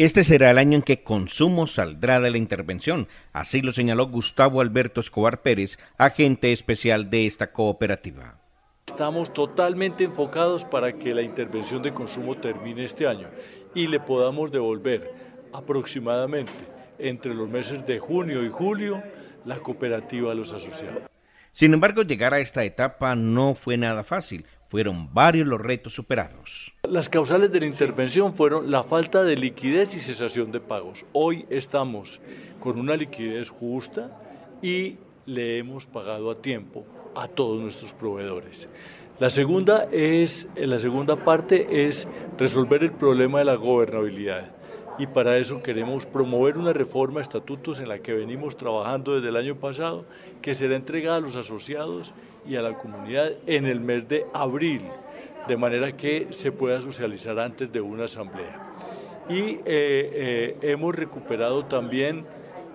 Este será el año en que Consumo saldrá de la intervención, así lo señaló Gustavo Alberto Escobar Pérez, agente especial de esta cooperativa. Estamos totalmente enfocados para que la intervención de consumo termine este año y le podamos devolver aproximadamente entre los meses de junio y julio la cooperativa a los asociados. Sin embargo, llegar a esta etapa no fue nada fácil, fueron varios los retos superados. Las causales de la intervención fueron la falta de liquidez y cesación de pagos. Hoy estamos con una liquidez justa y le hemos pagado a tiempo a todos nuestros proveedores. La segunda, es, la segunda parte es resolver el problema de la gobernabilidad y para eso queremos promover una reforma de estatutos en la que venimos trabajando desde el año pasado, que será entregada a los asociados y a la comunidad en el mes de abril, de manera que se pueda socializar antes de una asamblea. Y eh, eh, hemos recuperado también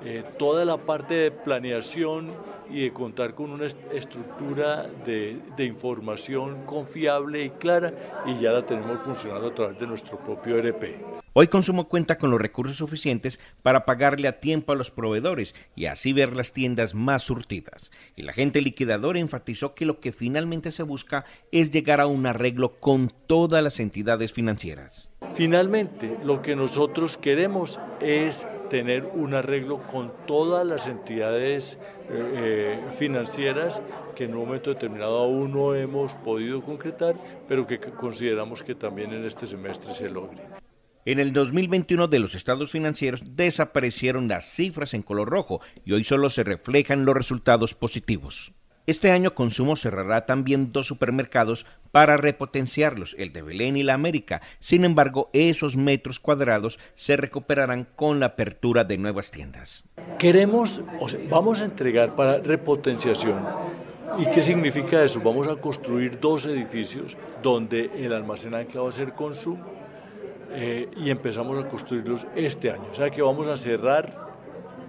eh, toda la parte de planeación y de contar con una estructura de, de, información confiable y clara y ya la tenemos funcionando a través de nuestro propio ERP. Hoy Consumo cuenta con los recursos suficientes para pagarle a tiempo a los proveedores y así ver las tiendas más surtidas. El agente liquidador enfatizó que lo que finalmente se busca es llegar a un arreglo con todas las entidades financieras. Finalmente, lo que nosotros queremos es tener un arreglo con todas las entidades eh, eh, financieras que en un momento determinado aún no hemos podido concretar, pero que consideramos que también en este semestre se logre. En el 2021 de los estados financieros desaparecieron las cifras en color rojo y hoy solo se reflejan los resultados positivos. Este año Consumo cerrará también dos supermercados para repotenciarlos, el de Belén y la América. Sin embargo, esos metros cuadrados se recuperarán con la apertura de nuevas tiendas. Queremos, vamos a entregar para repotenciación. ¿Y qué significa eso? Vamos a construir dos edificios donde el almacén ancla va a ser Consumo eh, y empezamos a construirlos este año. O sea que vamos a cerrar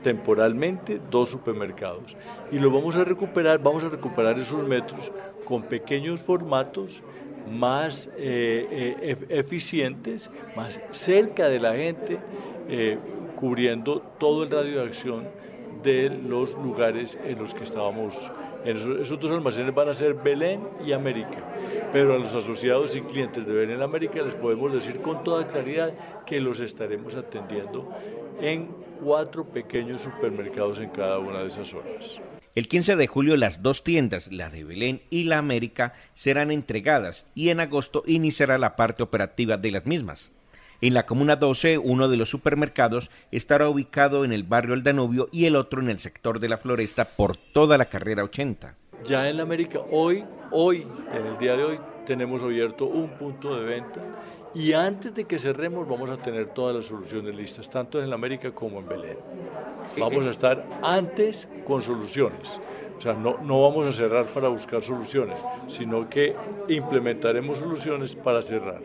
temporalmente dos supermercados y lo vamos a recuperar, vamos a recuperar esos metros con pequeños formatos más eh, eh, eficientes, más cerca de la gente, eh, cubriendo todo el radio de acción de los lugares en los que estábamos. Esos, dos almacenes van a ser Belén y América, pero a los asociados y clientes de Belén América les podemos decir con toda claridad que los estaremos atendiendo en cuatro pequeños supermercados en cada una de esas zonas. El 15 de julio las dos tiendas, la de Belén y la América, serán entregadas y en agosto iniciará la parte operativa de las mismas. En la Comuna 12, uno de los supermercados estará ubicado en el barrio El Danubio y el otro en el sector de la Floresta por toda la carrera 80. Ya en la América, hoy, hoy, en el día de hoy, tenemos abierto un punto de venta y antes de que cerremos vamos a tener todas las soluciones listas, tanto en América como en Belén. Vamos a estar antes con soluciones. O sea, no, no vamos a cerrar para buscar soluciones, sino que implementaremos soluciones para cerrar.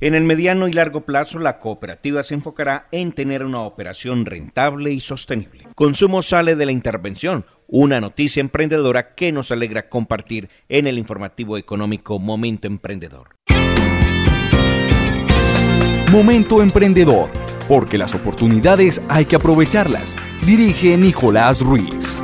En el mediano y largo plazo, la cooperativa se enfocará en tener una operación rentable y sostenible. Consumo sale de la intervención, una noticia emprendedora que nos alegra compartir en el informativo económico Momento Emprendedor. Momento Emprendedor, porque las oportunidades hay que aprovecharlas. Dirige Nicolás Ruiz.